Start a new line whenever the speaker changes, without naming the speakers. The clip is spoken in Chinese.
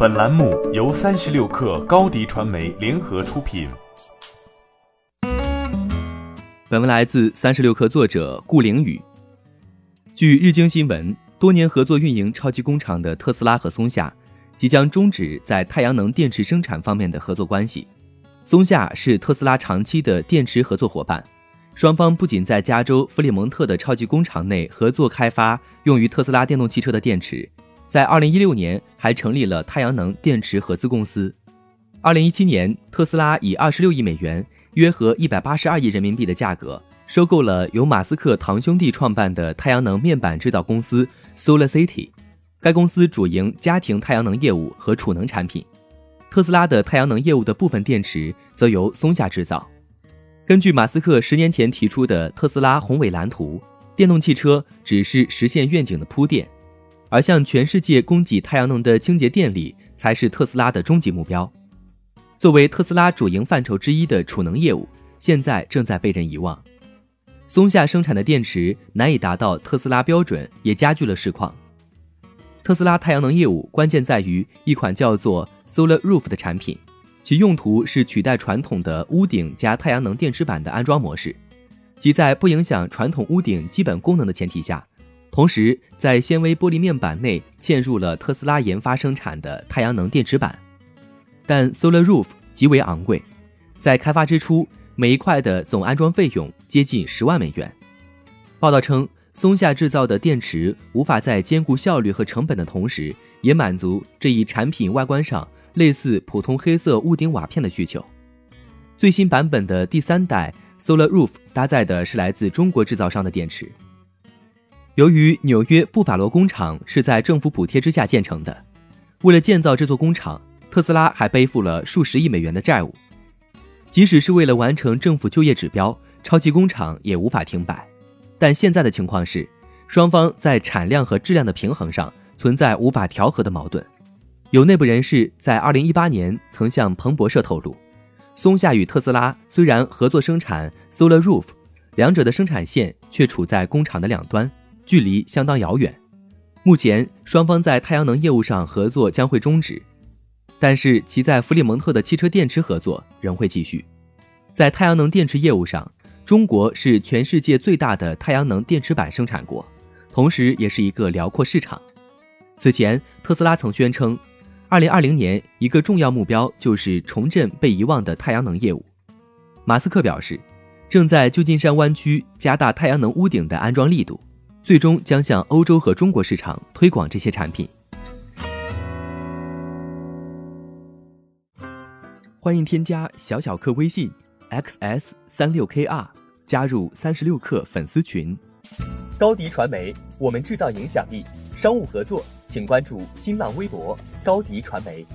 本栏目由三十六氪高低传媒联合出品。
本文来自三十六氪作者顾凌宇。据日经新闻，多年合作运营超级工厂的特斯拉和松下即将终止在太阳能电池生产方面的合作关系。松下是特斯拉长期的电池合作伙伴。双方不仅在加州弗里蒙特的超级工厂内合作开发用于特斯拉电动汽车的电池，在2016年还成立了太阳能电池合资公司。2017年，特斯拉以26亿美元（约合182亿人民币）的价格收购了由马斯克堂兄弟创办的太阳能面板制造公司 Solar City。该公司主营家庭太阳能业务和储能产品，特斯拉的太阳能业务的部分电池则由松下制造。根据马斯克十年前提出的特斯拉宏伟蓝图，电动汽车只是实现愿景的铺垫，而向全世界供给太阳能的清洁电力才是特斯拉的终极目标。作为特斯拉主营范畴之一的储能业务，现在正在被人遗忘。松下生产的电池难以达到特斯拉标准，也加剧了市况。特斯拉太阳能业务关键在于一款叫做 Solar Roof 的产品。其用途是取代传统的屋顶加太阳能电池板的安装模式，即在不影响传统屋顶基本功能的前提下，同时在纤维玻璃面板内嵌入了特斯拉研发生产的太阳能电池板。但 Solar Roof 极为昂贵，在开发之初，每一块的总安装费用接近十万美元。报道称，松下制造的电池无法在兼顾效率和成本的同时，也满足这一产品外观上。类似普通黑色屋顶瓦片的需求。最新版本的第三代 Solar Roof 搭载的是来自中国制造商的电池。由于纽约布法罗工厂是在政府补贴之下建成的，为了建造这座工厂，特斯拉还背负了数十亿美元的债务。即使是为了完成政府就业指标，超级工厂也无法停摆。但现在的情况是，双方在产量和质量的平衡上存在无法调和的矛盾。有内部人士在2018年曾向彭博社透露，松下与特斯拉虽然合作生产 Solar Roof，两者的生产线却处在工厂的两端，距离相当遥远。目前双方在太阳能业务上合作将会终止，但是其在弗里蒙特的汽车电池合作仍会继续。在太阳能电池业务上，中国是全世界最大的太阳能电池板生产国，同时也是一个辽阔市场。此前，特斯拉曾宣称。二零二零年，一个重要目标就是重振被遗忘的太阳能业务。马斯克表示，正在旧金山湾区加大太阳能屋顶的安装力度，最终将向欧洲和中国市场推广这些产品。欢迎添加小小客微信 xs 三六 kr，加入三十六氪粉丝群。
高迪传媒，我们制造影响力。商务合作。请关注新浪微博高迪传媒。